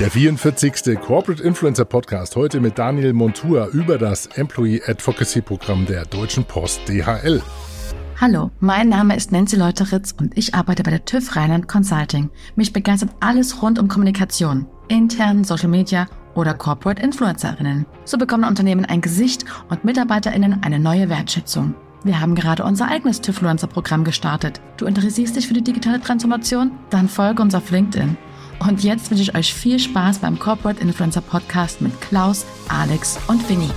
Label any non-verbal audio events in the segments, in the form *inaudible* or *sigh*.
Der 44. Corporate Influencer Podcast heute mit Daniel Montour über das Employee Advocacy Programm der Deutschen Post DHL. Hallo, mein Name ist Nancy Leuteritz und ich arbeite bei der TÜV Rheinland Consulting. Mich begeistert alles rund um Kommunikation, intern, Social Media oder Corporate Influencerinnen. So bekommen Unternehmen ein Gesicht und Mitarbeiterinnen eine neue Wertschätzung. Wir haben gerade unser eigenes TÜVfluencer-Programm gestartet. Du interessierst dich für die digitale Transformation? Dann folge uns auf LinkedIn und jetzt wünsche ich euch viel Spaß beim Corporate Influencer Podcast mit Klaus, Alex und Winnie.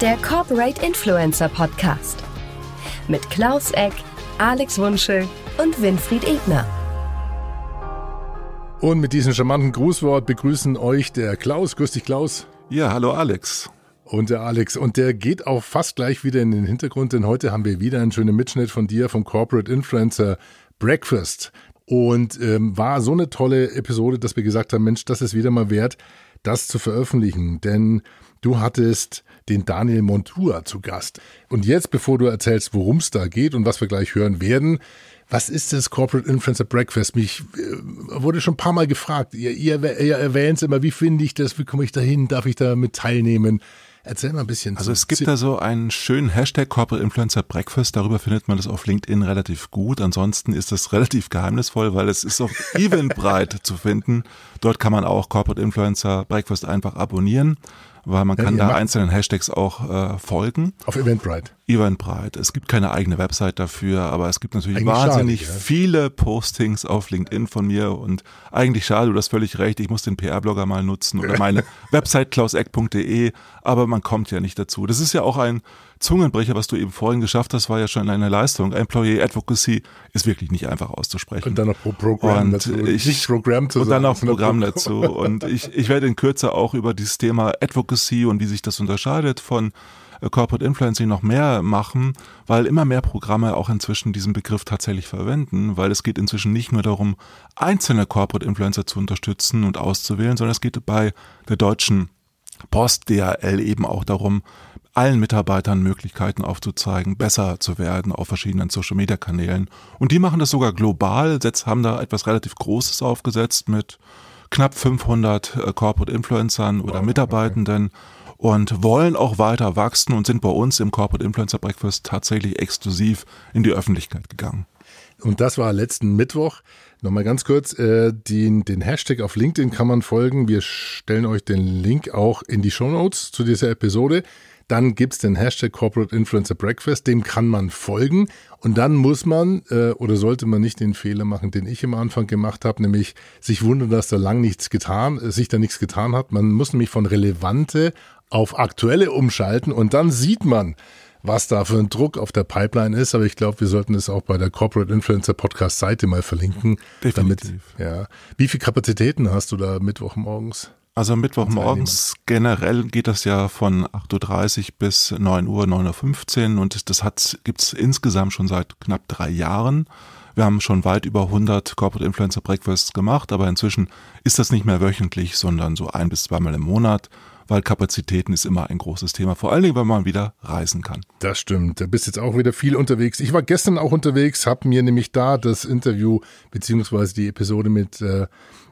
Der Corporate Influencer Podcast mit Klaus Eck, Alex Wunschel und Winfried Ebner. Und mit diesem charmanten Grußwort begrüßen euch der Klaus. Grüß dich, Klaus. Ja, hallo Alex. Und der Alex. Und der geht auch fast gleich wieder in den Hintergrund, denn heute haben wir wieder einen schönen Mitschnitt von dir vom Corporate Influencer Breakfast. Und ähm, war so eine tolle Episode, dass wir gesagt haben, Mensch, das ist wieder mal wert, das zu veröffentlichen. Denn du hattest den Daniel Montour zu Gast. Und jetzt, bevor du erzählst, worum es da geht und was wir gleich hören werden, was ist das Corporate Influencer Breakfast? Mich äh, wurde schon ein paar Mal gefragt. Ihr, ihr, ihr erwähnt immer, wie finde ich das? Wie komme ich da hin? Darf ich da mit teilnehmen? Erzähl mal ein bisschen. Also es gibt da so einen schönen Hashtag Corporate Influencer Breakfast. Darüber findet man das auf LinkedIn relativ gut. Ansonsten ist das *laughs* relativ geheimnisvoll, weil es ist auf Eventbrite zu finden. Dort kann man auch Corporate Influencer Breakfast einfach abonnieren weil man kann ja, da einzelnen Hashtags auch äh, folgen. Auf Eventbrite. Eventbrite. Es gibt keine eigene Website dafür, aber es gibt natürlich eigentlich wahnsinnig schade, ja. viele Postings auf LinkedIn von mir und eigentlich schade, du hast völlig recht, ich muss den PR-Blogger mal nutzen oder *laughs* meine Website klauseck.de, aber man kommt ja nicht dazu. Das ist ja auch ein Zungenbrecher, was du eben vorhin geschafft hast, war ja schon eine Leistung. Employee Advocacy ist wirklich nicht einfach auszusprechen. Und dann noch Pro Programm dazu. Ich, nicht Programm zu Und dann noch Programm dazu. Und ich, ich werde in Kürze auch über dieses Thema Advocacy und wie sich das unterscheidet von äh, Corporate Influencing noch mehr machen, weil immer mehr Programme auch inzwischen diesen Begriff tatsächlich verwenden, weil es geht inzwischen nicht nur darum, einzelne Corporate Influencer zu unterstützen und auszuwählen, sondern es geht bei der deutschen Post DHL eben auch darum, allen Mitarbeitern Möglichkeiten aufzuzeigen, besser zu werden auf verschiedenen Social-Media-Kanälen. Und die machen das sogar global, haben da etwas relativ Großes aufgesetzt mit knapp 500 äh, Corporate Influencern oder Mitarbeitenden und wollen auch weiter wachsen und sind bei uns im Corporate Influencer Breakfast tatsächlich exklusiv in die Öffentlichkeit gegangen. Und das war letzten Mittwoch. Nochmal ganz kurz, äh, den, den Hashtag auf LinkedIn kann man folgen. Wir stellen euch den Link auch in die Show Notes zu dieser Episode. Dann gibt's den Hashtag Corporate Influencer Breakfast, dem kann man folgen. Und dann muss man äh, oder sollte man nicht den Fehler machen, den ich am Anfang gemacht habe, nämlich sich wundern, dass da lang nichts getan, äh, sich da nichts getan hat. Man muss nämlich von relevante auf aktuelle umschalten und dann sieht man, was da für ein Druck auf der Pipeline ist. Aber ich glaube, wir sollten es auch bei der Corporate Influencer Podcast Seite mal verlinken. Definitiv. Damit, ja. Wie viele Kapazitäten hast du da Mittwochmorgens? Also Mittwochmorgens generell geht das ja von 8.30 Uhr bis 9 Uhr, 9.15 Uhr und das hat, gibt's insgesamt schon seit knapp drei Jahren. Wir haben schon weit über 100 Corporate Influencer Breakfasts gemacht, aber inzwischen ist das nicht mehr wöchentlich, sondern so ein bis zweimal im Monat weil Kapazitäten ist immer ein großes Thema, vor allen Dingen, wenn man wieder reisen kann. Das stimmt. Du bist jetzt auch wieder viel unterwegs. Ich war gestern auch unterwegs, habe mir nämlich da das Interview beziehungsweise die Episode mit äh,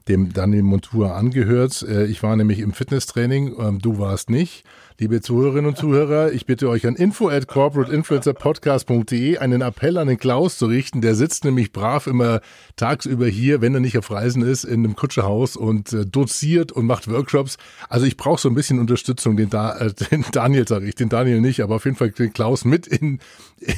dem Daniel Montour angehört. Äh, ich war nämlich im Fitnesstraining, ähm, du warst nicht. Liebe Zuhörerinnen und Zuhörer, ich bitte euch an info at corporateinfluencerpodcast.de einen Appell an den Klaus zu richten. Der sitzt nämlich brav immer tagsüber hier, wenn er nicht auf Reisen ist, in einem Kutscherhaus und äh, doziert und macht Workshops. Also ich brauche so ein bisschen Unterstützung, den, da, äh, den Daniel sage ich, den Daniel nicht, aber auf jeden Fall den Klaus mit in,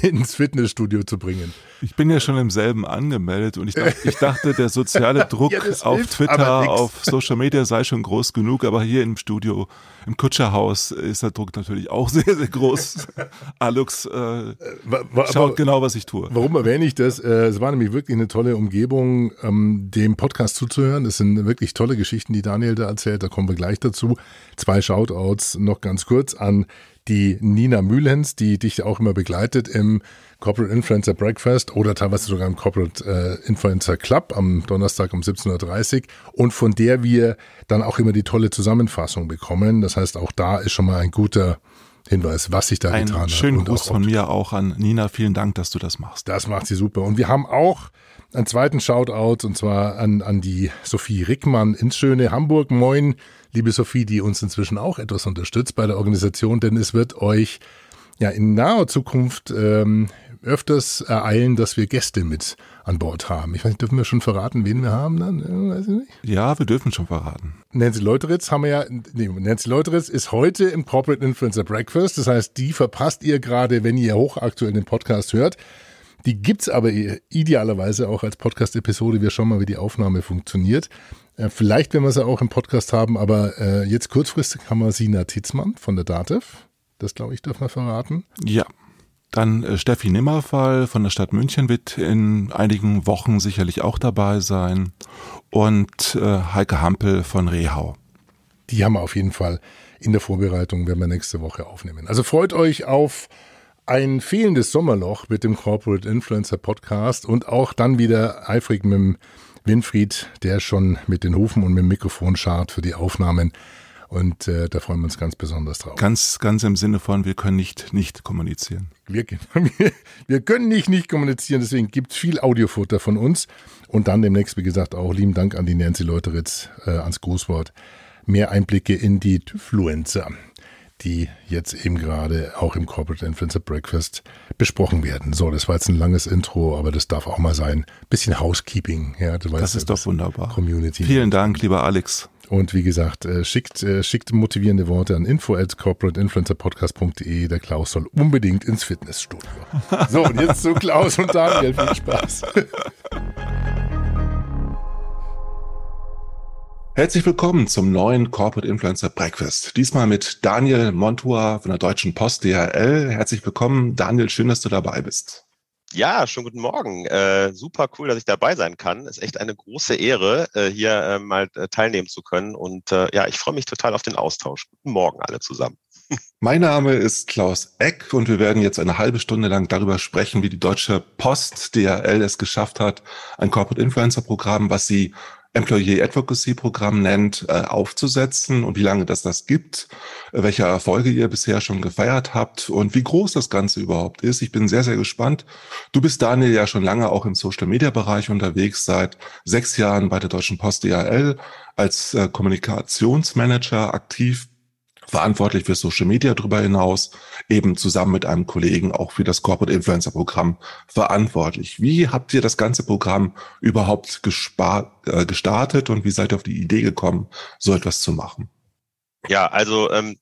ins Fitnessstudio zu bringen. Ich bin ja schon im selben angemeldet und ich dachte, ich dachte der soziale *laughs* Druck ja, auf Twitter, auf Social Media sei schon groß genug, aber hier im Studio, im Kutscherhaus ist der Druck natürlich auch *laughs* sehr, sehr groß. Alux äh, schaut genau, was ich tue. Warum erwähne ich das? Äh, es war nämlich wirklich eine tolle Umgebung, ähm, dem Podcast zuzuhören. Es sind wirklich tolle Geschichten, die Daniel da erzählt. Da kommen wir gleich dazu. Zwei Shoutouts noch ganz kurz an die Nina Mühlens, die dich auch immer begleitet im Corporate Influencer Breakfast oder teilweise sogar im Corporate äh, Influencer Club am Donnerstag um 17.30 Uhr und von der wir dann auch immer die tolle Zusammenfassung bekommen. Das heißt, auch da ist schon mal ein guter Hinweis, was sich da ein getan hat. Schönen Gruß von mir auch an Nina. Vielen Dank, dass du das machst. Das macht sie super. Und wir haben auch einen zweiten Shoutout und zwar an, an die Sophie Rickmann ins schöne Hamburg. Moin, liebe Sophie, die uns inzwischen auch etwas unterstützt bei der Organisation, denn es wird euch ja in naher Zukunft ähm, öfters ereilen, dass wir Gäste mit an Bord haben. Ich weiß nicht, dürfen wir schon verraten, wen wir haben dann? Weiß ich nicht. Ja, wir dürfen schon verraten. Nancy Leuteritz haben wir ja, nee, Nancy Leuteritz ist heute im Corporate Influencer Breakfast. Das heißt, die verpasst ihr gerade, wenn ihr hochaktuell den Podcast hört. Die gibt's aber idealerweise auch als Podcast-Episode. Wir schauen mal, wie die Aufnahme funktioniert. Äh, vielleicht, wenn wir sie auch im Podcast haben, aber äh, jetzt kurzfristig haben wir Sina Titzmann von der DATEV. Das, glaube ich, darf man verraten. Ja, dann äh, Steffi Nimmerfall von der Stadt München wird in einigen Wochen sicherlich auch dabei sein. Und äh, Heike Hampel von Rehau. Die haben wir auf jeden Fall in der Vorbereitung, werden wir nächste Woche aufnehmen. Also freut euch auf ein fehlendes Sommerloch mit dem Corporate Influencer Podcast und auch dann wieder eifrig mit dem Winfried, der schon mit den Hufen und mit dem Mikrofon schart für die Aufnahmen. Und äh, da freuen wir uns ganz besonders drauf. Ganz, ganz im Sinne von, wir können nicht nicht kommunizieren. Wir, *laughs* wir, wir können nicht nicht kommunizieren, deswegen gibt es viel Audiofutter von uns. Und dann demnächst, wie gesagt, auch lieben Dank an die Nancy Leuteritz äh, ans Grußwort. Mehr Einblicke in die Tyfluencer, die jetzt eben gerade auch im Corporate Influencer Breakfast besprochen werden. So, das war jetzt ein langes Intro, aber das darf auch mal sein. Bisschen Housekeeping. Ja, du weißt, das ist doch wunderbar. Community. Vielen Dank, lieber Alex. Und wie gesagt, äh, schickt, äh, schickt motivierende Worte an info at corporateinfluencerpodcast.de. Der Klaus soll unbedingt ins Fitnessstudio. So, und jetzt zu Klaus und Daniel. Viel Spaß. *laughs* Herzlich willkommen zum neuen Corporate Influencer Breakfast. Diesmal mit Daniel Montua von der Deutschen Post DHL. Herzlich willkommen. Daniel, schön, dass du dabei bist. Ja, schönen guten Morgen. Äh, super cool, dass ich dabei sein kann. Ist echt eine große Ehre, äh, hier äh, mal äh, teilnehmen zu können. Und äh, ja, ich freue mich total auf den Austausch. Guten Morgen alle zusammen. *laughs* Mein Name ist Klaus Eck und wir werden jetzt eine halbe Stunde lang darüber sprechen, wie die Deutsche Post DHL es geschafft hat, ein Corporate Influencer Programm, was sie Employee Advocacy Programm nennt, äh, aufzusetzen und wie lange das das gibt, welche Erfolge ihr bisher schon gefeiert habt und wie groß das Ganze überhaupt ist. Ich bin sehr, sehr gespannt. Du bist, Daniel, ja schon lange auch im Social-Media-Bereich unterwegs, seit sechs Jahren bei der Deutschen Post DHL als äh, Kommunikationsmanager aktiv verantwortlich für Social Media darüber hinaus, eben zusammen mit einem Kollegen auch für das Corporate Influencer Programm verantwortlich. Wie habt ihr das ganze Programm überhaupt äh, gestartet und wie seid ihr auf die Idee gekommen, so etwas zu machen? Ja, also ähm,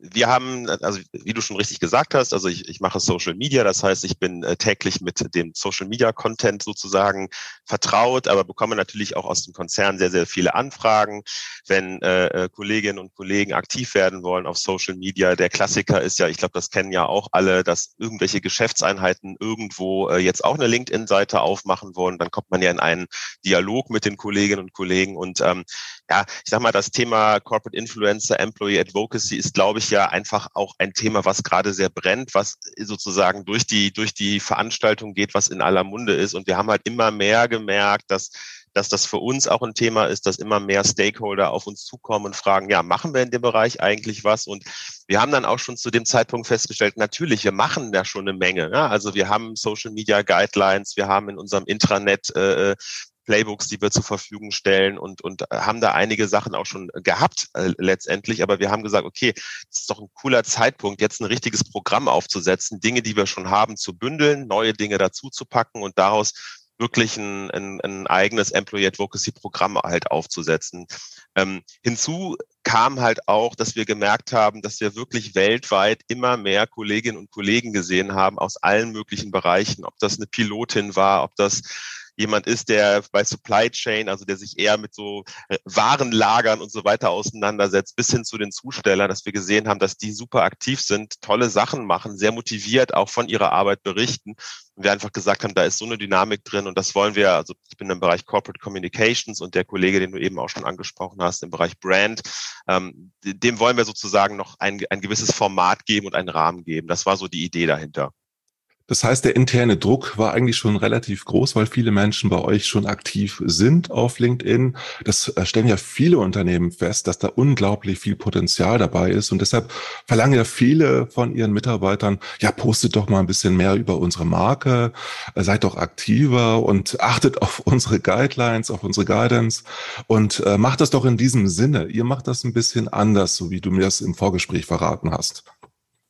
wir haben, also wie du schon richtig gesagt hast, also ich, ich mache Social Media, das heißt, ich bin äh, täglich mit dem Social Media Content sozusagen vertraut, aber bekomme natürlich auch aus dem Konzern sehr, sehr viele Anfragen, wenn äh, äh, Kolleginnen und Kollegen aktiv werden wollen auf Social Media. Der Klassiker ist ja, ich glaube, das kennen ja auch alle, dass irgendwelche Geschäftseinheiten irgendwo äh, jetzt auch eine LinkedIn-Seite aufmachen wollen. Dann kommt man ja in einen Dialog mit den Kolleginnen und Kollegen und ähm, ja, ich sag mal, das Thema Corporate Influencer, Employee Advocacy ist, glaube ich, ja einfach auch ein Thema, was gerade sehr brennt, was sozusagen durch die, durch die Veranstaltung geht, was in aller Munde ist. Und wir haben halt immer mehr gemerkt, dass dass das für uns auch ein Thema ist, dass immer mehr Stakeholder auf uns zukommen und fragen, ja, machen wir in dem Bereich eigentlich was? Und wir haben dann auch schon zu dem Zeitpunkt festgestellt, natürlich, wir machen da schon eine Menge. Ja? Also wir haben Social Media Guidelines, wir haben in unserem Intranet äh, Playbooks, die wir zur Verfügung stellen und, und haben da einige Sachen auch schon gehabt äh, letztendlich. Aber wir haben gesagt, okay, das ist doch ein cooler Zeitpunkt, jetzt ein richtiges Programm aufzusetzen, Dinge, die wir schon haben, zu bündeln, neue Dinge dazu zu packen und daraus wirklich ein, ein, ein eigenes Employee Advocacy Programm halt aufzusetzen. Ähm, hinzu kam halt auch, dass wir gemerkt haben, dass wir wirklich weltweit immer mehr Kolleginnen und Kollegen gesehen haben aus allen möglichen Bereichen, ob das eine Pilotin war, ob das jemand ist, der bei Supply Chain, also der sich eher mit so äh, Warenlagern und so weiter auseinandersetzt, bis hin zu den Zustellern, dass wir gesehen haben, dass die super aktiv sind, tolle Sachen machen, sehr motiviert auch von ihrer Arbeit berichten. Und wir einfach gesagt haben, da ist so eine Dynamik drin und das wollen wir, also ich bin im Bereich Corporate Communications und der Kollege, den du eben auch schon angesprochen hast, im Bereich Brand, ähm, dem wollen wir sozusagen noch ein, ein gewisses Format geben und einen Rahmen geben. Das war so die Idee dahinter. Das heißt, der interne Druck war eigentlich schon relativ groß, weil viele Menschen bei euch schon aktiv sind auf LinkedIn. Das äh, stellen ja viele Unternehmen fest, dass da unglaublich viel Potenzial dabei ist. Und deshalb verlangen ja viele von ihren Mitarbeitern, ja, postet doch mal ein bisschen mehr über unsere Marke, äh, seid doch aktiver und achtet auf unsere Guidelines, auf unsere Guidance und äh, macht das doch in diesem Sinne. Ihr macht das ein bisschen anders, so wie du mir das im Vorgespräch verraten hast.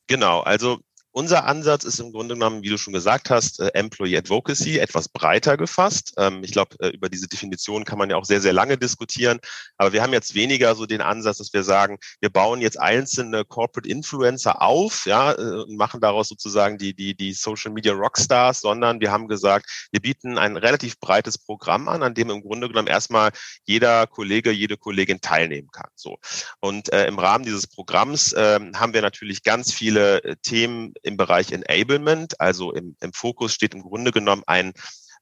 Genau, also unser Ansatz ist im Grunde genommen, wie du schon gesagt hast, äh, Employee Advocacy, etwas breiter gefasst. Ähm, ich glaube, äh, über diese Definition kann man ja auch sehr, sehr lange diskutieren. Aber wir haben jetzt weniger so den Ansatz, dass wir sagen, wir bauen jetzt einzelne Corporate Influencer auf, ja, äh, und machen daraus sozusagen die, die, die Social Media Rockstars, sondern wir haben gesagt, wir bieten ein relativ breites Programm an, an dem im Grunde genommen erstmal jeder Kollege, jede Kollegin teilnehmen kann. So. Und äh, im Rahmen dieses Programms äh, haben wir natürlich ganz viele Themen im Bereich Enablement. Also im, im Fokus steht im Grunde genommen ein,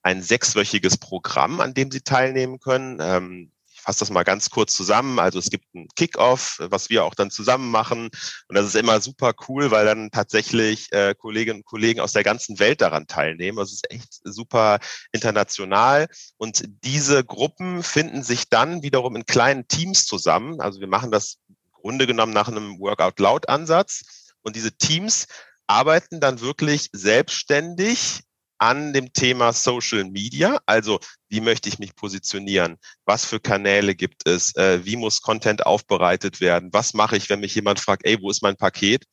ein sechswöchiges Programm, an dem Sie teilnehmen können. Ähm, ich fasse das mal ganz kurz zusammen. Also es gibt ein Kickoff, was wir auch dann zusammen machen. Und das ist immer super cool, weil dann tatsächlich äh, Kolleginnen und Kollegen aus der ganzen Welt daran teilnehmen. Das ist echt super international. Und diese Gruppen finden sich dann wiederum in kleinen Teams zusammen. Also wir machen das im Grunde genommen nach einem Workout-Loud-Ansatz. Und diese Teams arbeiten dann wirklich selbstständig an dem Thema Social Media. Also wie möchte ich mich positionieren? Was für Kanäle gibt es? Äh, wie muss Content aufbereitet werden? Was mache ich, wenn mich jemand fragt, ey, wo ist mein Paket?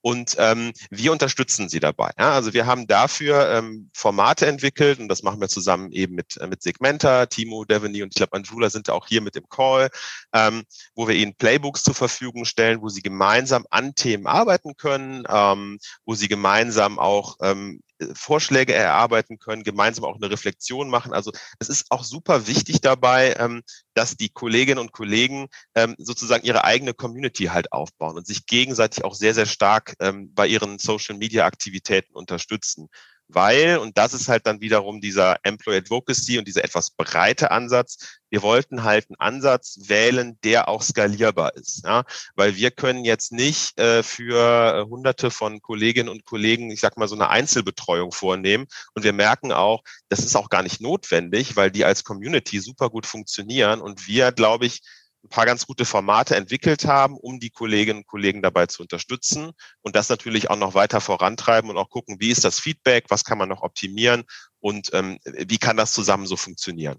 Und ähm, wir unterstützen sie dabei. Ja? Also wir haben dafür ähm, Formate entwickelt und das machen wir zusammen eben mit, äh, mit Segmenta, Timo, Devaney und ich glaube Anjula sind auch hier mit dem Call, ähm, wo wir ihnen Playbooks zur Verfügung stellen, wo sie gemeinsam an Themen arbeiten können, ähm, wo sie gemeinsam auch ähm, Vorschläge erarbeiten können, gemeinsam auch eine Reflexion machen. Also es ist auch super wichtig dabei, ähm, dass die Kolleginnen und Kollegen ähm, sozusagen ihre eigene Community halt aufbauen und sich gegenseitig auch sehr, sehr stark ähm, bei ihren Social-Media-Aktivitäten unterstützen weil, und das ist halt dann wiederum dieser Employee Advocacy und dieser etwas breite Ansatz, wir wollten halt einen Ansatz wählen, der auch skalierbar ist. Ja? Weil wir können jetzt nicht äh, für hunderte von Kolleginnen und Kollegen, ich sag mal, so eine Einzelbetreuung vornehmen. Und wir merken auch, das ist auch gar nicht notwendig, weil die als Community super gut funktionieren. Und wir, glaube ich, ein paar ganz gute Formate entwickelt haben, um die Kolleginnen und Kollegen dabei zu unterstützen und das natürlich auch noch weiter vorantreiben und auch gucken, wie ist das Feedback, was kann man noch optimieren und ähm, wie kann das zusammen so funktionieren.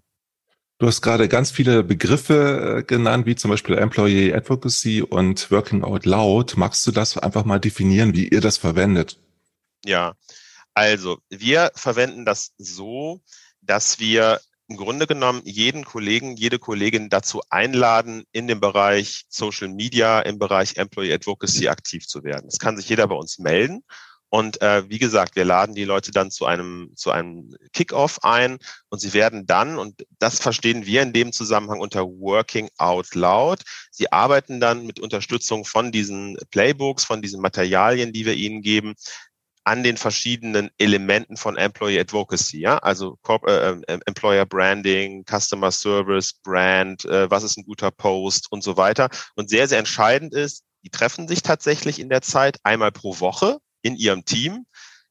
Du hast gerade ganz viele Begriffe äh, genannt, wie zum Beispiel Employee Advocacy und Working Out Loud. Magst du das einfach mal definieren, wie ihr das verwendet? Ja, also wir verwenden das so, dass wir im Grunde genommen jeden Kollegen, jede Kollegin dazu einladen, in dem Bereich Social Media, im Bereich Employee Advocacy aktiv zu werden. Es kann sich jeder bei uns melden. Und äh, wie gesagt, wir laden die Leute dann zu einem zu einem Kickoff ein und sie werden dann und das verstehen wir in dem Zusammenhang unter Working Out Loud. Sie arbeiten dann mit Unterstützung von diesen Playbooks, von diesen Materialien, die wir ihnen geben, an den verschiedenen Elementen von Employee Advocacy, ja, also äh, äh, Employer Branding, Customer Service, Brand, äh, was ist ein guter Post und so weiter. Und sehr, sehr entscheidend ist, die treffen sich tatsächlich in der Zeit einmal pro Woche in ihrem Team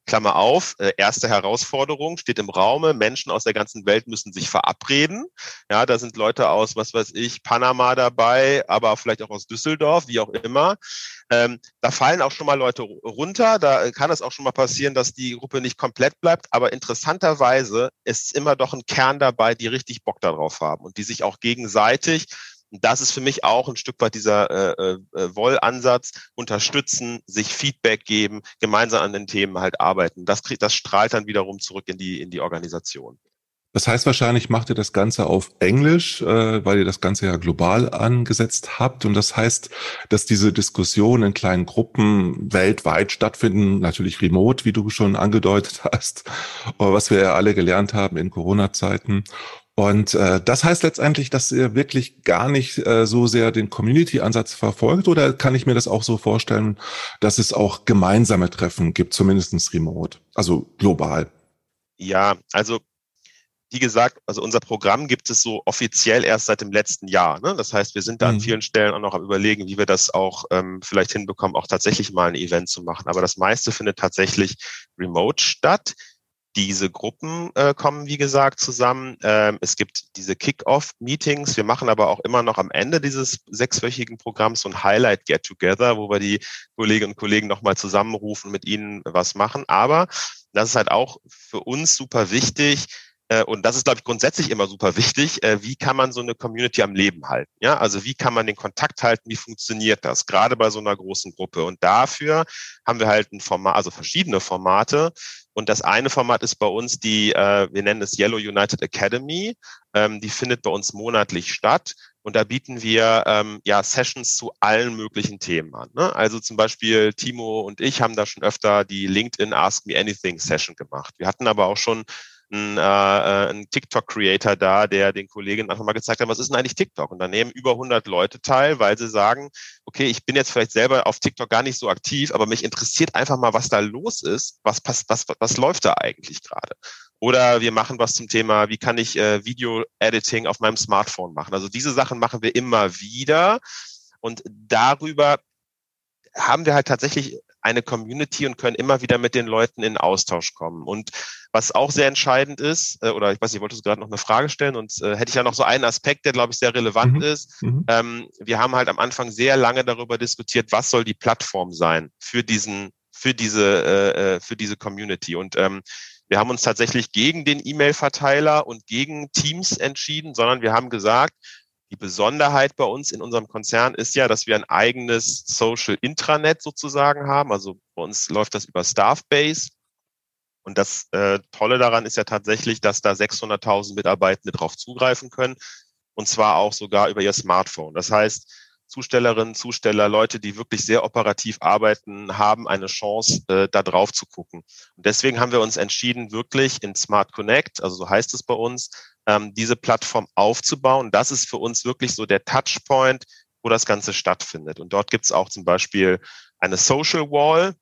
Klammer auf, äh, erste Herausforderung steht im Raume. Menschen aus der ganzen Welt müssen sich verabreden. Ja, da sind Leute aus, was weiß ich, Panama dabei, aber vielleicht auch aus Düsseldorf, wie auch immer. Ähm, da fallen auch schon mal Leute runter. Da kann es auch schon mal passieren, dass die Gruppe nicht komplett bleibt. Aber interessanterweise ist immer doch ein Kern dabei, die richtig Bock darauf haben und die sich auch gegenseitig das ist für mich auch ein Stück weit dieser äh, äh, Woll-Ansatz, unterstützen, sich Feedback geben, gemeinsam an den Themen halt arbeiten. Das, kriegt, das strahlt dann wiederum zurück in die, in die Organisation. Das heißt, wahrscheinlich macht ihr das Ganze auf Englisch, äh, weil ihr das Ganze ja global angesetzt habt. Und das heißt, dass diese Diskussionen in kleinen Gruppen weltweit stattfinden, natürlich remote, wie du schon angedeutet *laughs* hast, was wir ja alle gelernt haben in Corona-Zeiten. Und äh, das heißt letztendlich, dass ihr wirklich gar nicht äh, so sehr den Community-Ansatz verfolgt oder kann ich mir das auch so vorstellen, dass es auch gemeinsame Treffen gibt, zumindestens remote, also global? Ja, also wie gesagt, also unser Programm gibt es so offiziell erst seit dem letzten Jahr. Ne? Das heißt, wir sind da mhm. an vielen Stellen auch noch am überlegen, wie wir das auch ähm, vielleicht hinbekommen, auch tatsächlich mal ein Event zu machen. Aber das meiste findet tatsächlich remote statt. Diese Gruppen äh, kommen, wie gesagt, zusammen. Ähm, es gibt diese Kick-Off-Meetings. Wir machen aber auch immer noch am Ende dieses sechswöchigen Programms so ein Highlight-Get-Together, wo wir die Kolleginnen und Kollegen nochmal zusammenrufen, mit ihnen was machen. Aber das ist halt auch für uns super wichtig, und das ist, glaube ich, grundsätzlich immer super wichtig, äh, wie kann man so eine Community am Leben halten? Ja, also wie kann man den Kontakt halten? Wie funktioniert das? Gerade bei so einer großen Gruppe. Und dafür haben wir halt ein Format, also verschiedene Formate. Und das eine Format ist bei uns die, äh, wir nennen es Yellow United Academy. Ähm, die findet bei uns monatlich statt. Und da bieten wir ähm, ja Sessions zu allen möglichen Themen an. Ne? Also zum Beispiel Timo und ich haben da schon öfter die LinkedIn Ask Me Anything Session gemacht. Wir hatten aber auch schon ein, äh, äh ein TikTok-Creator da, der den Kolleginnen einfach mal gezeigt hat, was ist denn eigentlich TikTok? Und da nehmen über 100 Leute teil, weil sie sagen, okay, ich bin jetzt vielleicht selber auf TikTok gar nicht so aktiv, aber mich interessiert einfach mal, was da los ist, was passt, was, was läuft da eigentlich gerade? Oder wir machen was zum Thema, wie kann ich äh, Video-Editing auf meinem Smartphone machen? Also diese Sachen machen wir immer wieder. Und darüber haben wir halt tatsächlich eine Community und können immer wieder mit den Leuten in Austausch kommen. Und was auch sehr entscheidend ist, äh, oder ich weiß nicht, wolltest du gerade noch eine Frage stellen und äh, hätte ich ja noch so einen Aspekt, der, glaube ich, sehr relevant mhm. ist. Mhm. Ähm, wir haben halt am Anfang sehr lange darüber diskutiert, was soll die Plattform sein für diesen, für diese, äh, äh für diese Community. Und ähm, wir haben uns tatsächlich gegen den E-Mail-Verteiler und gegen Teams entschieden, sondern wir haben gesagt, die Besonderheit bei uns in unserem Konzern ist ja, dass wir ein eigenes Social Intranet sozusagen haben. Also bei uns läuft das über Staffbase. Und das äh, Tolle daran ist ja tatsächlich, dass da 600.000 Mitarbeitende drauf zugreifen können. Und zwar auch sogar über ihr Smartphone. Das heißt, Zustellerinnen, Zusteller, Leute, die wirklich sehr operativ arbeiten, haben eine Chance, äh, da drauf zu gucken. Und deswegen haben wir uns entschieden, wirklich in Smart Connect, also so heißt es bei uns, ähm, diese Plattform aufzubauen. Das ist für uns wirklich so der Touchpoint, wo das Ganze stattfindet. Und dort gibt es auch zum Beispiel eine Social Wall,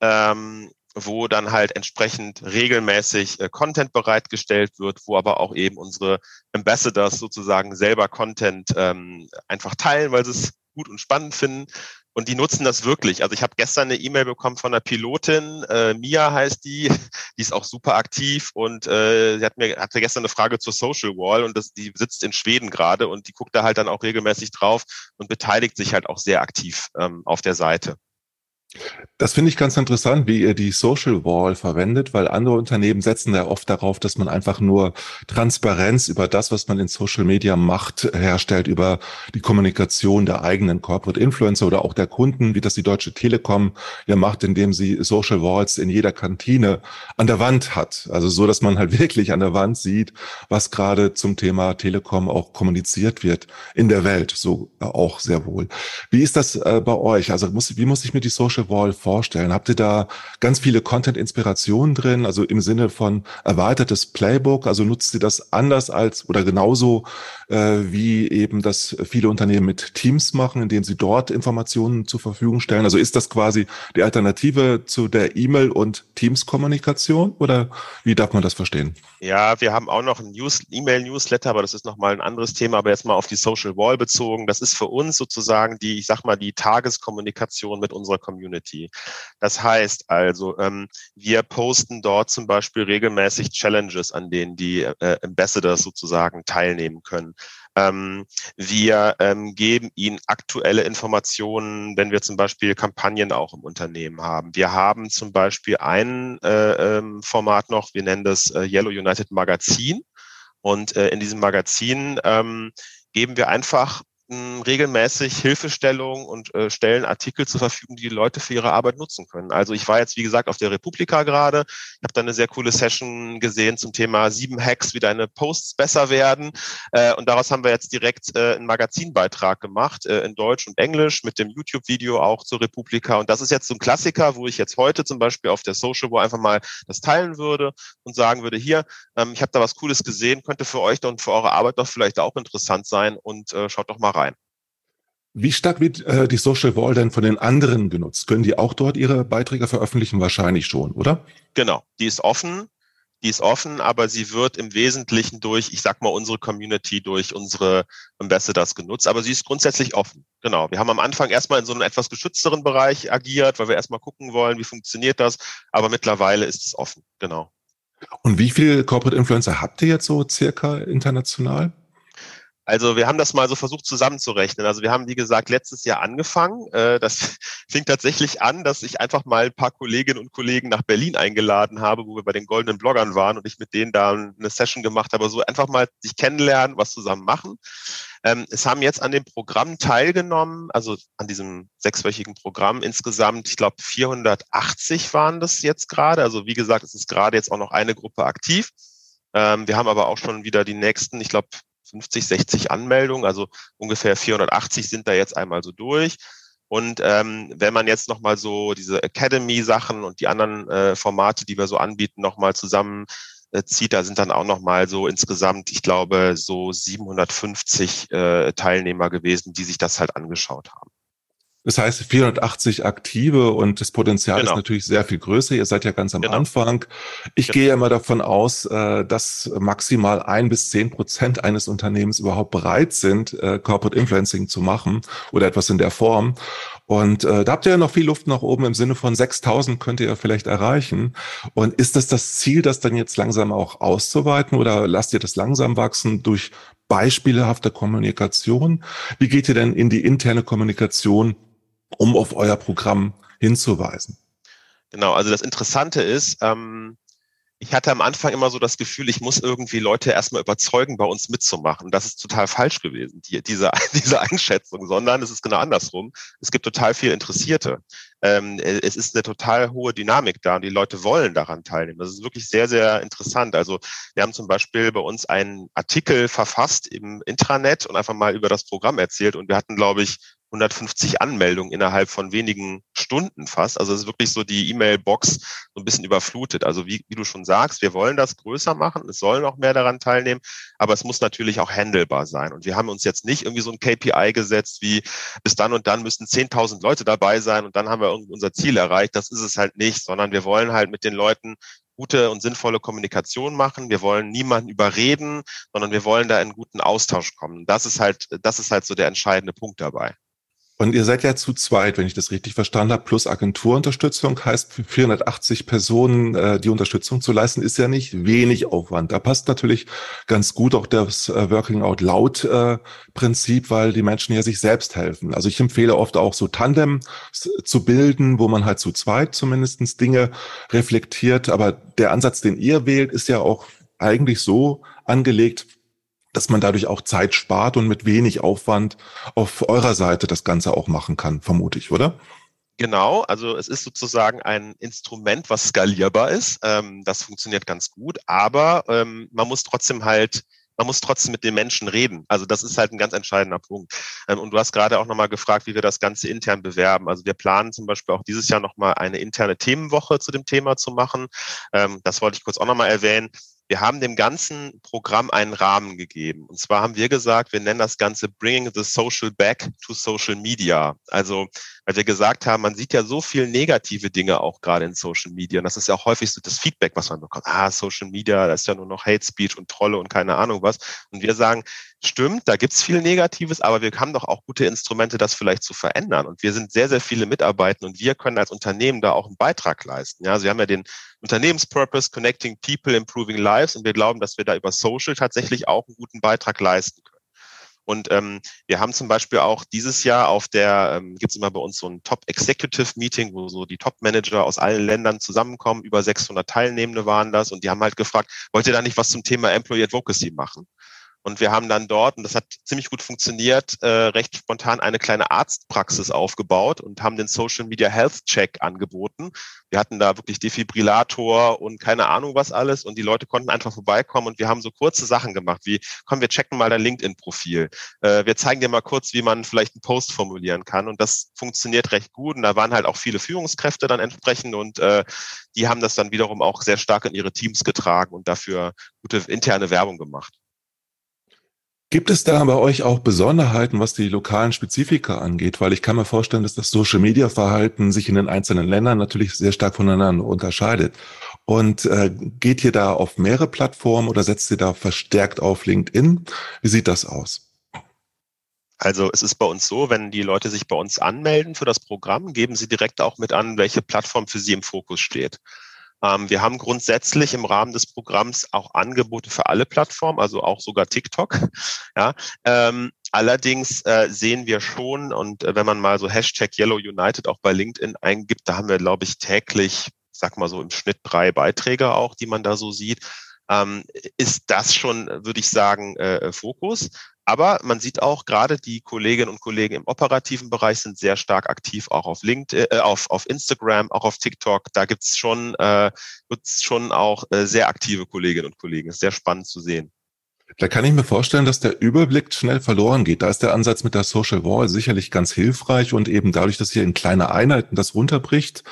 ähm, wo dann halt entsprechend regelmäßig äh, Content bereitgestellt wird, wo aber auch eben unsere Ambassadors sozusagen selber Content ähm, einfach teilen, weil sie es gut und spannend finden. Und die nutzen das wirklich. Also ich habe gestern eine E-Mail bekommen von einer Pilotin, äh, Mia heißt die, *laughs* die ist auch super aktiv und äh, sie hat mir hatte gestern eine Frage zur Social Wall und das, die sitzt in Schweden gerade und die guckt da halt dann auch regelmäßig drauf und beteiligt sich halt auch sehr aktiv ähm, auf der Seite. Das finde ich ganz interessant, wie ihr die Social Wall verwendet, weil andere Unternehmen setzen ja oft darauf, dass man einfach nur Transparenz über das, was man in Social Media macht, herstellt, über die Kommunikation der eigenen Corporate Influencer oder auch der Kunden, wie das die Deutsche Telekom ja macht, indem sie Social Walls in jeder Kantine an der Wand hat. Also so, dass man halt *laughs* wirklich an der Wand sieht, was gerade zum Thema Telekom auch kommuniziert wird in der Welt, so auch sehr wohl. Wie ist das äh, bei euch? Also muss, wie muss ich mir die Social Wall vorstellen? Habt ihr da ganz viele Content-Inspirationen drin, also im Sinne von erweitertes Playbook? Also nutzt ihr das anders als oder genauso äh, wie eben das viele Unternehmen mit Teams machen, indem sie dort Informationen zur Verfügung stellen? Also ist das quasi die Alternative zu der E-Mail- und Teams-Kommunikation oder wie darf man das verstehen? Ja, wir haben auch noch ein News, E-Mail-Newsletter, aber das ist nochmal ein anderes Thema, aber jetzt mal auf die Social Wall bezogen. Das ist für uns sozusagen die, ich sag mal, die Tageskommunikation mit unserer Community. Das heißt also, ähm, wir posten dort zum Beispiel regelmäßig Challenges, an denen die äh, Ambassadors sozusagen teilnehmen können. Ähm, wir ähm, geben ihnen aktuelle Informationen, wenn wir zum Beispiel Kampagnen auch im Unternehmen haben. Wir haben zum Beispiel ein äh, ähm, Format noch, wir nennen das äh, Yellow United Magazin. Und äh, in diesem Magazin ähm, geben wir einfach regelmäßig Hilfestellungen und äh, stellen Artikel zur Verfügung, die die Leute für ihre Arbeit nutzen können. Also ich war jetzt, wie gesagt, auf der Republika gerade. Ich habe da eine sehr coole Session gesehen zum Thema sieben Hacks, wie deine Posts besser werden. Äh, und daraus haben wir jetzt direkt äh, einen Magazinbeitrag gemacht äh, in Deutsch und Englisch mit dem YouTube-Video auch zur Republika. Und das ist jetzt so ein Klassiker, wo ich jetzt heute zum Beispiel auf der Social, wo einfach mal das teilen würde und sagen würde, hier, ähm, ich habe da was Cooles gesehen, könnte für euch und für eure Arbeit doch vielleicht auch interessant sein und äh, schaut doch mal rein. Wie stark wird äh, die Social Wall denn von den anderen genutzt? Können die auch dort ihre Beiträge veröffentlichen? Wahrscheinlich schon, oder? Genau, die ist offen. die ist offen, aber sie wird im Wesentlichen durch, ich sag mal, unsere Community, durch unsere Ambassadors genutzt. Aber sie ist grundsätzlich offen. Genau. Wir haben am Anfang erstmal in so einem etwas geschützteren Bereich agiert, weil wir erstmal gucken wollen, wie funktioniert das. Aber mittlerweile ist es offen. Genau. Und wie viele Corporate Influencer habt ihr jetzt so circa international? Also wir haben das mal so versucht zusammenzurechnen. Also wir haben, wie gesagt, letztes Jahr angefangen. Äh, das *laughs* fing tatsächlich an, dass ich einfach mal ein paar Kolleginnen und Kollegen nach Berlin eingeladen habe, wo wir bei den goldenen Bloggern waren und ich mit denen da eine Session gemacht habe. So einfach mal sich kennenlernen, was zusammen machen. Ähm, es haben jetzt an dem Programm teilgenommen, also an diesem sechswöchigen Programm insgesamt, ich glaube 480 waren das jetzt gerade. Also wie gesagt, es ist gerade jetzt auch noch eine Gruppe aktiv. Ähm, wir haben aber auch schon wieder die nächsten, ich glaube 50, 60 Anmeldungen, also ungefähr 480 sind da jetzt einmal so durch. Und ähm, wenn man jetzt nochmal so diese Academy-Sachen und die anderen äh, Formate, die wir so anbieten, nochmal zusammen äh, zieht, da sind dann auch nochmal so insgesamt, ich glaube, so 750 äh, Teilnehmer gewesen, die sich das halt angeschaut haben. Das heißt 480 aktive und das Potenzial genau. ist natürlich sehr viel größer. Ihr seid ja ganz am genau. Anfang. Ich genau. gehe immer davon aus, äh, dass maximal ein bis zehn Prozent eines Unternehmens überhaupt bereit sind, äh, Corporate Influencing zu machen oder etwas in der Form. Und äh, da habt ihr ja noch viel Luft nach oben im Sinne von 6000 könnt ihr vielleicht erreichen. Und ist das das Ziel, das dann jetzt langsam auch auszuweiten oder lasst ihr das langsam wachsen durch beispielhafte Kommunikation? Wie geht ihr denn in die interne Kommunikation um auf euer Programm hinzuweisen. Genau, also das Interessante ist, ähm, ich hatte am Anfang immer so das Gefühl, ich muss irgendwie Leute erstmal überzeugen, bei uns mitzumachen. Das ist total falsch gewesen, die, diese, *laughs* diese Einschätzung, sondern es ist genau andersrum. Es gibt total viel Interessierte. Ähm, es ist eine total hohe Dynamik da und die Leute wollen daran teilnehmen. Das ist wirklich sehr, sehr interessant. Also wir haben zum Beispiel bei uns einen Artikel verfasst im Intranet und einfach mal über das Programm erzählt und wir hatten, glaube ich, 150 Anmeldungen innerhalb von wenigen Stunden fast. Also es ist wirklich so die E-Mail-Box so ein bisschen überflutet. Also wie, wie du schon sagst, wir wollen das größer machen, es sollen auch mehr daran teilnehmen, aber es muss natürlich auch handelbar sein. Und wir haben uns jetzt nicht irgendwie so ein KPI gesetzt wie bis dann und dann müssen 10.000 Leute dabei sein und dann haben wir irgendwie unser Ziel erreicht. Das ist es halt nicht, sondern wir wollen halt mit den Leuten gute und sinnvolle Kommunikation machen. Wir wollen niemanden überreden, sondern wir wollen da in guten Austausch kommen. Das ist halt, das ist halt so der entscheidende Punkt dabei. Und ihr seid ja zu zweit, wenn ich das richtig verstanden habe, plus Agenturunterstützung. Heißt, für 480 Personen äh, die Unterstützung zu leisten, ist ja nicht wenig Aufwand. Da passt natürlich ganz gut auch das äh, Working Out Loud äh, Prinzip, weil die Menschen ja sich selbst helfen. Also ich empfehle oft auch so Tandem zu bilden, wo man halt zu zweit zumindestens Dinge reflektiert. Aber der Ansatz, den ihr wählt, ist ja auch eigentlich so angelegt, dass man dadurch auch Zeit spart und mit wenig Aufwand auf eurer Seite das Ganze auch machen kann, vermute ich, oder? Genau, also es ist sozusagen ein Instrument, was skalierbar ist. Ähm, das funktioniert ganz gut, aber ähm, man muss trotzdem halt man muss trotzdem mit den Menschen reden. Also das ist halt ein ganz entscheidender Punkt. Ähm, und du hast gerade auch nochmal gefragt, wie wir das Ganze intern bewerben. Also wir planen zum Beispiel auch dieses Jahr nochmal eine interne Themenwoche zu dem Thema zu machen. Das wollte ich kurz auch nochmal erwähnen wir haben dem ganzen Programm einen Rahmen gegeben. Und zwar haben wir gesagt, wir nennen das Ganze Bringing the Social Back to Social Media. Also, weil wir gesagt haben, man sieht ja so viel negative Dinge auch gerade in Social Media. Und das ist ja auch häufig so das Feedback, was man bekommt. Ah, Social Media, da ist ja nur noch Hate Speech und Trolle und keine Ahnung was. Und wir sagen, stimmt, da gibt's viel Negatives, aber wir haben doch auch gute Instrumente, das vielleicht zu verändern. Und wir sind sehr, sehr viele Mitarbeiter und wir können als Unternehmen da auch einen Beitrag leisten. Ja, also wir haben ja den Unternehmenspurpose, Connecting People, Improving Lives und wir glauben, dass wir da über Social tatsächlich auch einen guten Beitrag leisten können. Und ähm, wir haben zum Beispiel auch dieses Jahr auf der, ähm, gibt es immer bei uns so ein Top Executive Meeting, wo so die Top Manager aus allen Ländern zusammenkommen. Über 600 Teilnehmende waren das und die haben halt gefragt, wollt ihr da nicht was zum Thema Employee Advocacy machen? Und wir haben dann dort, und das hat ziemlich gut funktioniert, äh, recht spontan eine kleine Arztpraxis aufgebaut und haben den Social Media Health Check angeboten. Wir hatten da wirklich Defibrillator und keine Ahnung was alles und die Leute konnten einfach vorbeikommen und wir haben so kurze Sachen gemacht, wie, komm, wir checken mal dein LinkedIn-Profil. Äh, wir zeigen dir mal kurz, wie man vielleicht einen Post formulieren kann und das funktioniert recht gut und da waren halt auch viele Führungskräfte dann entsprechend und äh, die haben das dann wiederum auch sehr stark in ihre Teams getragen und dafür gute interne Werbung gemacht. Gibt es da bei euch auch Besonderheiten, was die lokalen Spezifika angeht? Weil ich kann mir vorstellen, dass das Social-Media-Verhalten sich in den einzelnen Ländern natürlich sehr stark voneinander unterscheidet. Und äh, geht ihr da auf mehrere Plattformen oder setzt ihr da verstärkt auf LinkedIn? Wie sieht das aus? Also es ist bei uns so, wenn die Leute sich bei uns anmelden für das Programm, geben sie direkt auch mit an, welche Plattform für sie im Fokus steht. Ähm, wir haben grundsätzlich im Rahmen des Programms auch Angebote für alle Plattformen, also auch sogar TikTok. *laughs* Ja, ähm, allerdings äh, sehen wir schon, und äh, wenn man mal so Hashtag Yellow United auch bei LinkedIn eingibt, da haben wir, glaube ich, täglich, sag mal so im Schnitt drei Beiträge auch, die man da so sieht. Ähm, ist das schon, würde ich sagen, äh, Fokus. Aber man sieht auch, gerade die Kolleginnen und Kollegen im operativen Bereich sind sehr stark aktiv, auch auf LinkedIn, äh, auf, auf Instagram, auch auf TikTok. Da gibt's schon, äh, gibt's schon auch äh, sehr aktive Kolleginnen und Kollegen. Ist sehr spannend zu sehen. Da kann ich mir vorstellen, dass der Überblick schnell verloren geht. Da ist der Ansatz mit der Social Wall sicherlich ganz hilfreich und eben dadurch, dass ihr in kleine Einheiten das runterbricht,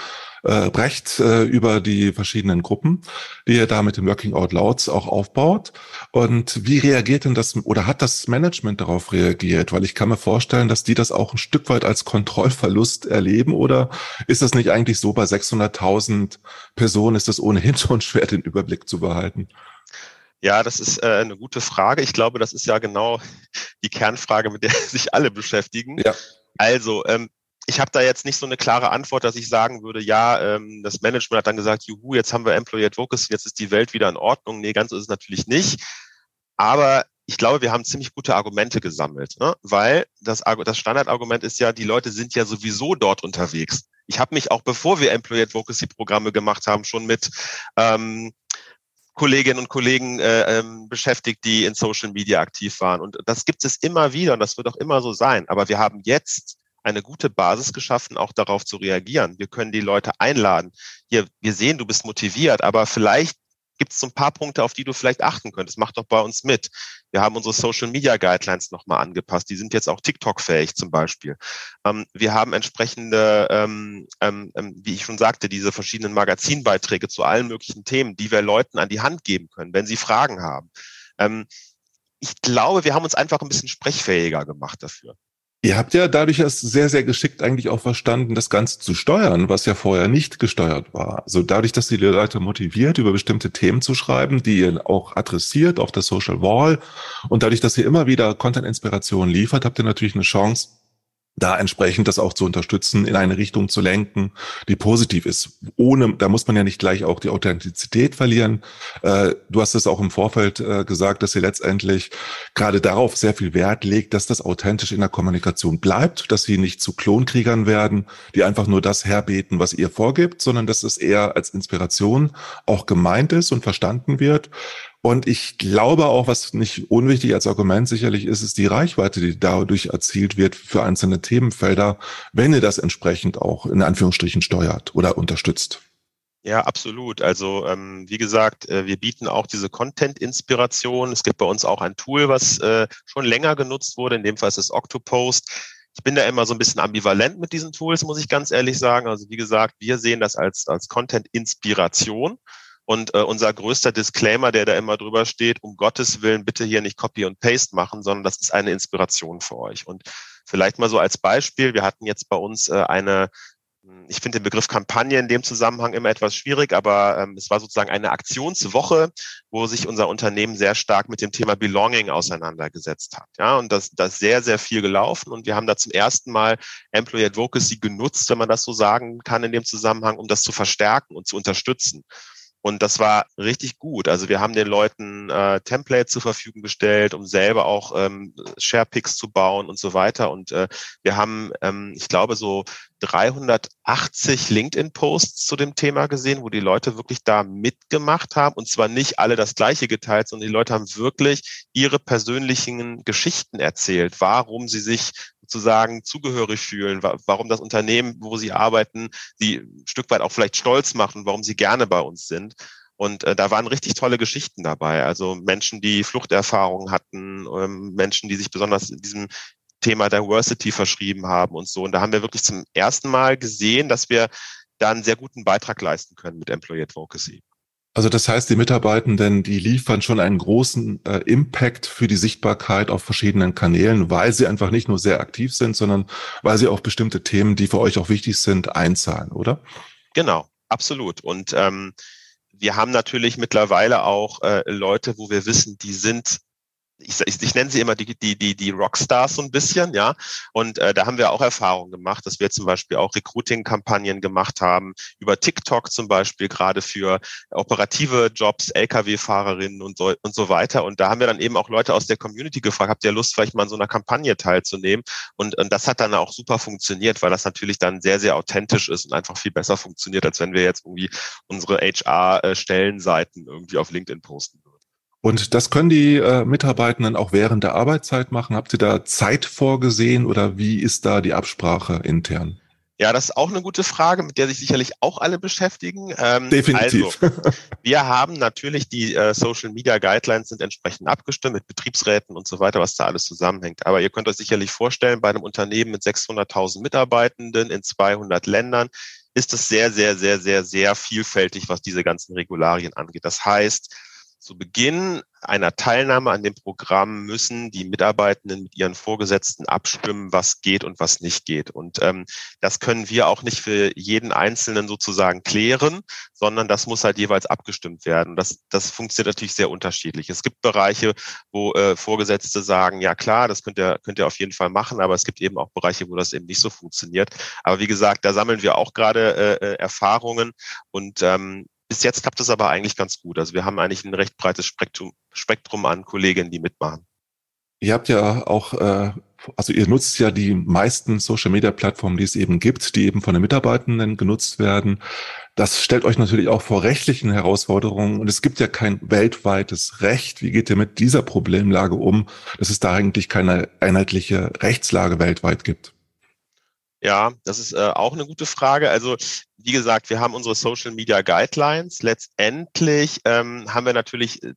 äh, brecht äh, über die verschiedenen Gruppen, die ihr da mit den Working Out Louds auch aufbaut. Und wie reagiert denn das oder hat das Management darauf reagiert? Weil ich kann mir vorstellen, dass die das auch ein Stück weit als Kontrollverlust erleben oder ist das nicht eigentlich so bei 600.000 Personen ist es ohnehin *laughs* schon schwer, den Überblick zu behalten? Ja, das ist äh, eine gute Frage. Ich glaube, das ist ja genau die Kernfrage, mit der *laughs* sich alle beschäftigen. Ja. Also, ähm, ich habe da jetzt nicht so eine klare Antwort, dass ich sagen würde, ja, ähm, das Management hat dann gesagt, juhu, jetzt haben wir Employee Advocacy, jetzt ist die Welt wieder in Ordnung. Nee, ganz ist es natürlich nicht. Aber ich glaube, wir haben ziemlich gute Argumente gesammelt, ne? weil das, das Standardargument ist ja, die Leute sind ja sowieso dort unterwegs. Ich habe mich auch, bevor wir Employee Advocacy Programme gemacht haben, schon mit ähm, Kolleginnen und Kollegen äh, ähm, beschäftigt, die in Social Media aktiv waren. Und das gibt es immer wieder und das wird auch immer so sein. Aber wir haben jetzt eine gute Basis geschaffen, auch darauf zu reagieren. Wir können die Leute einladen. Hier, wir sehen, du bist motiviert, aber vielleicht gibt es so ein paar Punkte, auf die du vielleicht achten könntest. Mach doch bei uns mit. Wir haben unsere Social Media Guidelines nochmal angepasst. Die sind jetzt auch TikTok-fähig zum Beispiel. Ähm, wir haben entsprechende, ähm, ähm, ähm, wie ich schon sagte, diese verschiedenen Magazinbeiträge zu allen möglichen Themen, die wir Leuten an die Hand geben können, wenn sie Fragen haben. Ähm, ich glaube, wir haben uns einfach ein bisschen sprechfähiger gemacht dafür. Ihr habt ja dadurch erst sehr, sehr geschickt eigentlich auch verstanden, das Ganze zu steuern, was ja vorher nicht gesteuert war. Also dadurch, dass ihr die Leute motiviert, über bestimmte Themen zu schreiben, die ihr auch adressiert auf der Social Wall und dadurch, dass ihr immer wieder Content-Inspiration liefert, habt ihr natürlich eine Chance, da entsprechend das auch zu unterstützen, in eine Richtung zu lenken, die positiv ist. Ohne, da muss man ja nicht gleich auch die Authentizität verlieren. Äh, du hast es auch im Vorfeld äh, gesagt, dass ihr letztendlich gerade darauf sehr viel Wert legt, dass das authentisch in der Kommunikation bleibt, dass sie nicht zu Klonkriegern werden, die einfach nur das herbeten, was ihr vorgibt, sondern dass es eher als Inspiration auch gemeint ist und verstanden wird. Und ich glaube auch, was nicht unwichtig als Argument sicherlich ist, ist die Reichweite, die dadurch erzielt wird für einzelne Themenfelder, wenn ihr das entsprechend auch in Anführungsstrichen steuert oder unterstützt. Ja, absolut. Also ähm, wie gesagt, äh, wir bieten auch diese Content-Inspiration. Es gibt bei uns auch ein Tool, was äh, schon länger genutzt wurde. In dem Fall ist es Octopost. Ich bin da immer so ein bisschen ambivalent mit diesen Tools, muss ich ganz ehrlich sagen. Also wie gesagt, wir sehen das als, als Content-Inspiration. Und äh, unser größter Disclaimer, der da immer drüber steht, um Gottes Willen bitte hier nicht Copy und Paste machen, sondern das ist eine Inspiration für euch. Und vielleicht mal so als Beispiel, wir hatten jetzt bei uns äh, eine hm, ich finde den Begriff Kampagne in dem Zusammenhang immer etwas schwierig, aber ähm, es war sozusagen eine Aktionswoche, wo sich unser Unternehmen sehr stark mit dem Thema Belonging auseinandergesetzt hat. Ja, und das, das sehr, sehr viel gelaufen. Und wir haben da zum ersten Mal Employee Advocacy genutzt, wenn man das so sagen kann in dem Zusammenhang, um das zu verstärken und zu unterstützen. Und das war richtig gut. Also wir haben den Leuten äh, Templates zur Verfügung gestellt, um selber auch ähm, Sharepics zu bauen und so weiter. Und äh, wir haben, ähm, ich glaube, so 380 LinkedIn-Posts zu dem Thema gesehen, wo die Leute wirklich da mitgemacht haben. Und zwar nicht alle das Gleiche geteilt, sondern die Leute haben wirklich ihre persönlichen Geschichten erzählt, warum sie sich sozusagen zugehörig fühlen, warum das Unternehmen, wo sie arbeiten, sie ein Stück weit auch vielleicht stolz machen, warum sie gerne bei uns sind. Und äh, da waren richtig tolle Geschichten dabei. Also Menschen, die Fluchterfahrungen hatten, ähm, Menschen, die sich besonders diesem Thema Diversity verschrieben haben und so. Und da haben wir wirklich zum ersten Mal gesehen, dass wir da einen sehr guten Beitrag leisten können mit Employee Advocacy. Also das heißt, die Mitarbeitenden, die liefern schon einen großen äh, Impact für die Sichtbarkeit auf verschiedenen Kanälen, weil sie einfach nicht nur sehr aktiv sind, sondern weil sie auf bestimmte Themen, die für euch auch wichtig sind, einzahlen, oder? Genau, absolut. Und ähm, wir haben natürlich mittlerweile auch äh, Leute, wo wir wissen, die sind ich, ich, ich nenne sie immer die, die, die, die Rockstars so ein bisschen, ja. Und äh, da haben wir auch Erfahrungen gemacht, dass wir zum Beispiel auch Recruiting-Kampagnen gemacht haben, über TikTok zum Beispiel, gerade für operative Jobs, Lkw-Fahrerinnen und so, und so weiter. Und da haben wir dann eben auch Leute aus der Community gefragt, habt ihr Lust, vielleicht mal an so einer Kampagne teilzunehmen? Und, und das hat dann auch super funktioniert, weil das natürlich dann sehr, sehr authentisch ist und einfach viel besser funktioniert, als wenn wir jetzt irgendwie unsere HR-Stellenseiten irgendwie auf LinkedIn posten. Und das können die äh, Mitarbeitenden auch während der Arbeitszeit machen. Habt ihr da Zeit vorgesehen oder wie ist da die Absprache intern? Ja, das ist auch eine gute Frage, mit der sich sicherlich auch alle beschäftigen. Ähm, Definitiv. Also, wir haben natürlich die äh, Social Media Guidelines sind entsprechend abgestimmt mit Betriebsräten und so weiter, was da alles zusammenhängt. Aber ihr könnt euch sicherlich vorstellen, bei einem Unternehmen mit 600.000 Mitarbeitenden in 200 Ländern ist es sehr, sehr, sehr, sehr, sehr vielfältig, was diese ganzen Regularien angeht. Das heißt, zu Beginn einer Teilnahme an dem Programm müssen die Mitarbeitenden mit ihren Vorgesetzten abstimmen, was geht und was nicht geht. Und ähm, das können wir auch nicht für jeden Einzelnen sozusagen klären, sondern das muss halt jeweils abgestimmt werden. Das, das funktioniert natürlich sehr unterschiedlich. Es gibt Bereiche, wo äh, Vorgesetzte sagen, ja klar, das könnt ihr, könnt ihr auf jeden Fall machen, aber es gibt eben auch Bereiche, wo das eben nicht so funktioniert. Aber wie gesagt, da sammeln wir auch gerade äh, äh Erfahrungen und ähm, bis jetzt klappt es aber eigentlich ganz gut. Also wir haben eigentlich ein recht breites Spektrum, Spektrum an Kolleginnen, die mitmachen. Ihr habt ja auch, äh, also ihr nutzt ja die meisten Social-Media-Plattformen, die es eben gibt, die eben von den Mitarbeitenden genutzt werden. Das stellt euch natürlich auch vor rechtlichen Herausforderungen und es gibt ja kein weltweites Recht. Wie geht ihr mit dieser Problemlage um, dass es da eigentlich keine einheitliche Rechtslage weltweit gibt? Ja, das ist äh, auch eine gute Frage. Also wie gesagt, wir haben unsere Social Media Guidelines. Letztendlich ähm, haben wir natürlich äh,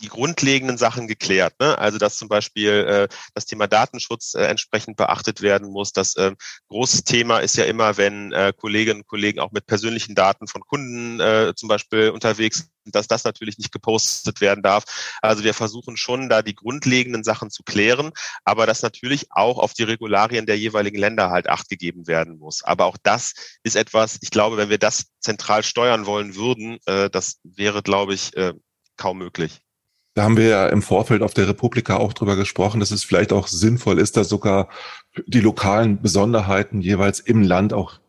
die grundlegenden Sachen geklärt. Ne? Also dass zum Beispiel äh, das Thema Datenschutz äh, entsprechend beachtet werden muss. Das äh, großes Thema ist ja immer, wenn äh, Kolleginnen und Kollegen auch mit persönlichen Daten von Kunden äh, zum Beispiel unterwegs sind, dass das natürlich nicht gepostet werden darf. Also wir versuchen schon da die grundlegenden Sachen zu klären, aber dass natürlich auch auf die Regularien der jeweiligen Länder halt acht gegeben werden muss. Aber auch das ist etwas, ich glaube, wenn wir das zentral steuern wollen würden, äh, das wäre, glaube ich, äh, kaum möglich. Da haben wir ja im Vorfeld auf der Republika auch drüber gesprochen, dass es vielleicht auch sinnvoll ist, da sogar die lokalen Besonderheiten jeweils im Land auch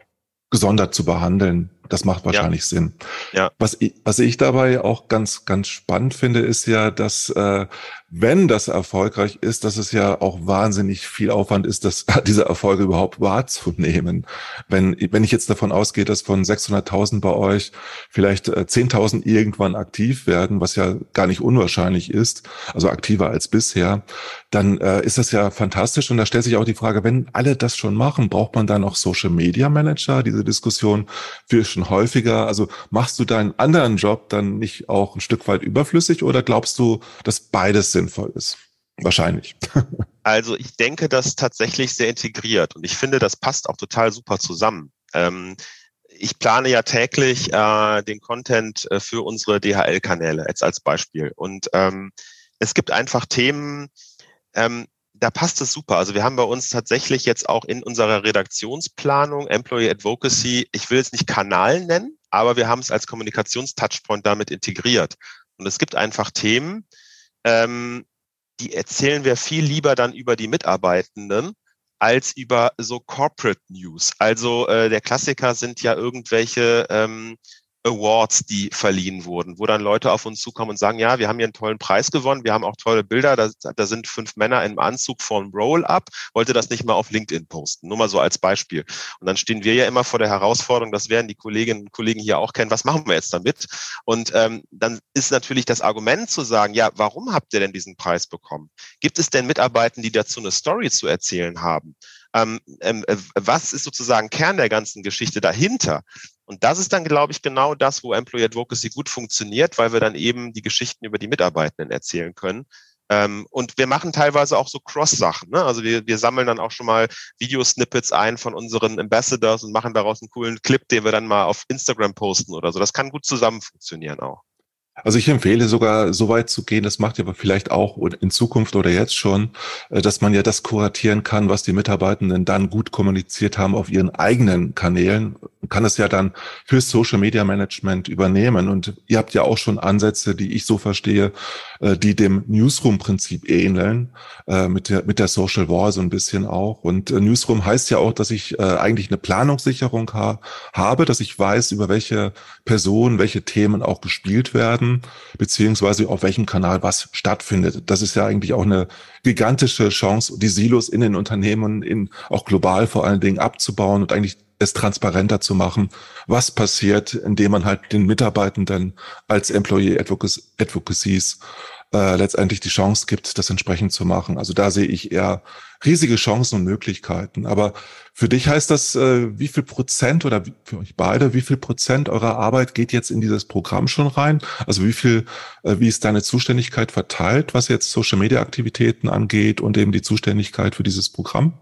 gesondert zu behandeln. Das macht wahrscheinlich ja. Sinn. Ja. Was, ich, was ich dabei auch ganz, ganz spannend finde, ist ja, dass äh, wenn das erfolgreich ist, dass es ja auch wahnsinnig viel Aufwand ist, dass *laughs* diese Erfolge überhaupt wahrzunehmen. Wenn, wenn ich jetzt davon ausgehe, dass von 600.000 bei euch vielleicht äh, 10.000 irgendwann aktiv werden, was ja gar nicht unwahrscheinlich ist, also aktiver als bisher, dann äh, ist das ja fantastisch. Und da stellt sich auch die Frage, wenn alle das schon machen, braucht man dann auch Social Media Manager? Diese Diskussion für schon häufiger. Also machst du deinen anderen Job dann nicht auch ein Stück weit überflüssig oder glaubst du, dass beides sinnvoll ist? Wahrscheinlich. *laughs* Also ich denke, das tatsächlich sehr integriert und ich finde, das passt auch total super zusammen. Ähm, ich plane ja täglich äh, den Content äh, für unsere DHL-Kanäle, jetzt als Beispiel. Und ähm, es gibt einfach Themen, ähm, da passt es super. Also wir haben bei uns tatsächlich jetzt auch in unserer Redaktionsplanung Employee Advocacy, ich will es nicht Kanal nennen, aber wir haben es als Kommunikationstouchpoint damit integriert. Und es gibt einfach Themen, ähm, die erzählen wir viel lieber dann über die Mitarbeitenden als über so Corporate News. Also äh, der Klassiker sind ja irgendwelche ähm, Awards, die verliehen wurden, wo dann Leute auf uns zukommen und sagen, ja, wir haben hier einen tollen Preis gewonnen, wir haben auch tolle Bilder, da, da sind fünf Männer im Anzug vom Roll-Up, wollte das nicht mal auf LinkedIn posten, nur mal so als Beispiel. Und dann stehen wir ja immer vor der Herausforderung, das werden die Kolleginnen und Kollegen hier auch kennen, was machen wir jetzt damit? Und ähm, dann ist natürlich das Argument zu sagen, ja, warum habt ihr denn diesen Preis bekommen? Gibt es denn Mitarbeiter, die dazu eine Story zu erzählen haben? Ähm, ähm, äh, was ist sozusagen Kern der ganzen Geschichte dahinter? Und das ist dann, glaube ich, genau das, wo Employee Advocacy gut funktioniert, weil wir dann eben die Geschichten über die Mitarbeitenden erzählen können. Ähm, und wir machen teilweise auch so Cross-Sachen. Ne? Also wir, wir sammeln dann auch schon mal Videosnippets ein von unseren Ambassadors und machen daraus einen coolen Clip, den wir dann mal auf Instagram posten oder so. Das kann gut zusammen funktionieren auch. Also ich empfehle sogar so weit zu gehen, das macht ihr aber vielleicht auch in Zukunft oder jetzt schon, äh, dass man ja das kuratieren kann, was die Mitarbeitenden dann gut kommuniziert haben auf ihren eigenen Kanälen, man kann es ja dann fürs Social Media Management übernehmen. Und ihr habt ja auch schon Ansätze, die ich so verstehe, äh, die dem Newsroom-Prinzip ähneln, äh, mit der, mit der Social War so ein bisschen auch. Und Newsroom heißt ja auch, dass ich eigentlich eine Planungssicherung habe, dass ich weiß, über welche Personen, welche Themen auch gespielt werden haben, beziehungsweise auf welchem Kanal was stattfindet. Das ist ja eigentlich auch eine gigantische Chance, die Silos in den Unternehmen, in, auch global vor allen Dingen abzubauen und eigentlich es transparenter zu machen, was passiert, indem man halt den Mitarbeitenden als Employee Advocacies äh, letztendlich die Chance gibt, das entsprechend zu machen. Also da sehe ich eher riesige Chancen und Möglichkeiten. Aber für dich heißt das, äh, wie viel Prozent oder für euch beide, wie viel Prozent eurer Arbeit geht jetzt in dieses Programm schon rein? Also wie viel, äh, wie ist deine Zuständigkeit verteilt, was jetzt Social Media Aktivitäten angeht und eben die Zuständigkeit für dieses Programm?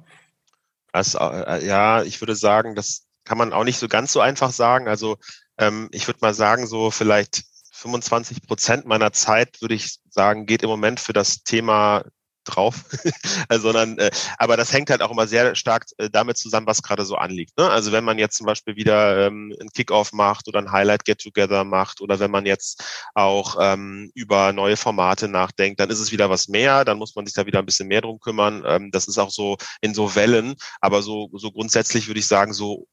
Das, äh, ja, ich würde sagen, das kann man auch nicht so ganz so einfach sagen. Also ähm, ich würde mal sagen, so vielleicht 25 Prozent meiner Zeit, würde ich sagen, geht im Moment für das Thema drauf, *laughs* sondern äh, aber das hängt halt auch immer sehr stark äh, damit zusammen, was gerade so anliegt. Ne? Also wenn man jetzt zum Beispiel wieder ähm, ein Kickoff macht oder ein Highlight Get Together macht oder wenn man jetzt auch ähm, über neue Formate nachdenkt, dann ist es wieder was mehr, dann muss man sich da wieder ein bisschen mehr drum kümmern. Ähm, das ist auch so in so Wellen, aber so so grundsätzlich würde ich sagen so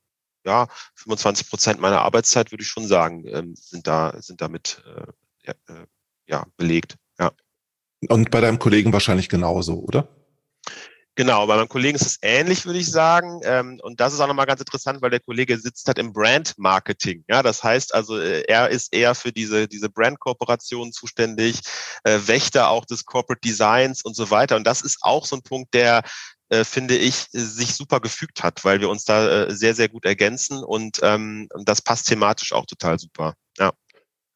ja 25 Prozent meiner Arbeitszeit würde ich schon sagen ähm, sind da sind damit äh, ja, äh, ja belegt. Ja. Und bei deinem Kollegen wahrscheinlich genauso, oder? Genau, bei meinem Kollegen ist es ähnlich, würde ich sagen. Ähm, und das ist auch nochmal ganz interessant, weil der Kollege sitzt halt im Brand Marketing. Ja, das heißt also, äh, er ist eher für diese, diese Brand-Kooperation zuständig, äh, Wächter auch des Corporate Designs und so weiter. Und das ist auch so ein Punkt, der, äh, finde ich, sich super gefügt hat, weil wir uns da sehr, sehr gut ergänzen und ähm, das passt thematisch auch total super. Ja.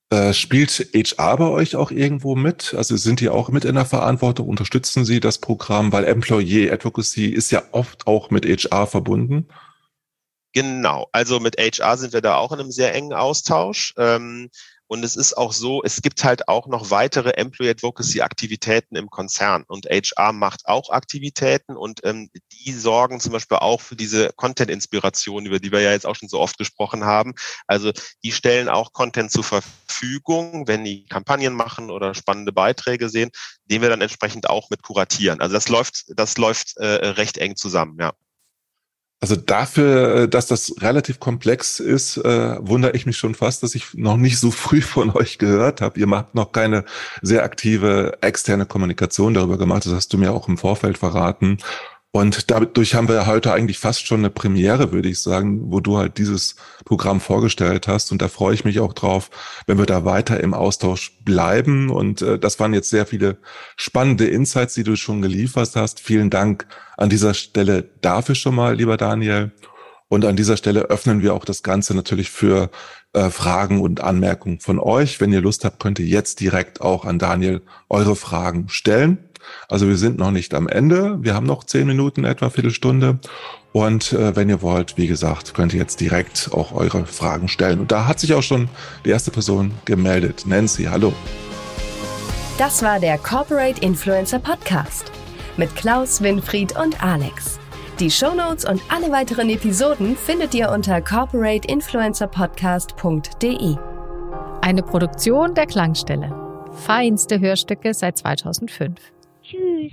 Äh, spielt HR bei euch auch irgendwo mit? Also sind die auch mit in der Verantwortung? Unterstützen Sie das Programm? Weil Employee Advocacy ist ja oft auch mit HR verbunden. Genau, also mit HR sind wir da auch in einem sehr engen Austausch. Ähm, und es ist auch so, es gibt halt auch noch weitere Employee Advocacy Aktivitäten im Konzern. Und HR macht auch Aktivitäten und ähm, die sorgen zum Beispiel auch für diese Content-Inspiration, über die wir ja jetzt auch schon so oft gesprochen haben. Also die stellen auch Content zur Verfügung, wenn die Kampagnen machen oder spannende Beiträge sehen, den wir dann entsprechend auch mit kuratieren. Also das läuft, das läuft äh, recht eng zusammen, ja. Also dafür, äh, dass das relativ komplex ist, äh, wundere ich mich schon fast, dass ich noch nicht so *laughs* früh von euch gehört habe. Ihr macht noch keine sehr aktive externe Kommunikation darüber gemacht. Das hast du mir auch im Vorfeld verraten. Und dadurch haben wir heute eigentlich fast schon eine Premiere, würde ich sagen, wo du halt dieses Programm vorgestellt hast. Und da freue ich mich auch drauf, wenn wir da weiter im Austausch bleiben. Und äh, das waren jetzt sehr viele spannende Insights, die du schon geliefert hast. Vielen Dank an dieser Stelle dafür schon mal, lieber Daniel. Und an dieser Stelle öffnen wir auch das Ganze natürlich für äh, Fragen und Anmerkungen von euch. Wenn ihr Lust habt, könnt ihr jetzt direkt auch an Daniel eure Fragen stellen. Also wir sind noch nicht am Ende. Wir haben noch zehn Minuten, etwa Viertelstunde. Und äh, wenn ihr wollt, wie gesagt, könnt ihr jetzt direkt auch eure Fragen stellen. Und da hat sich auch schon die erste Person gemeldet. Nancy, hallo. Das war der Corporate Influencer Podcast mit Klaus, Winfried und Alex. Die Shownotes und alle weiteren Episoden findet ihr unter corporateinfluencerpodcast.de. Eine Produktion der Klangstelle. Feinste Hörstücke seit 2005. choose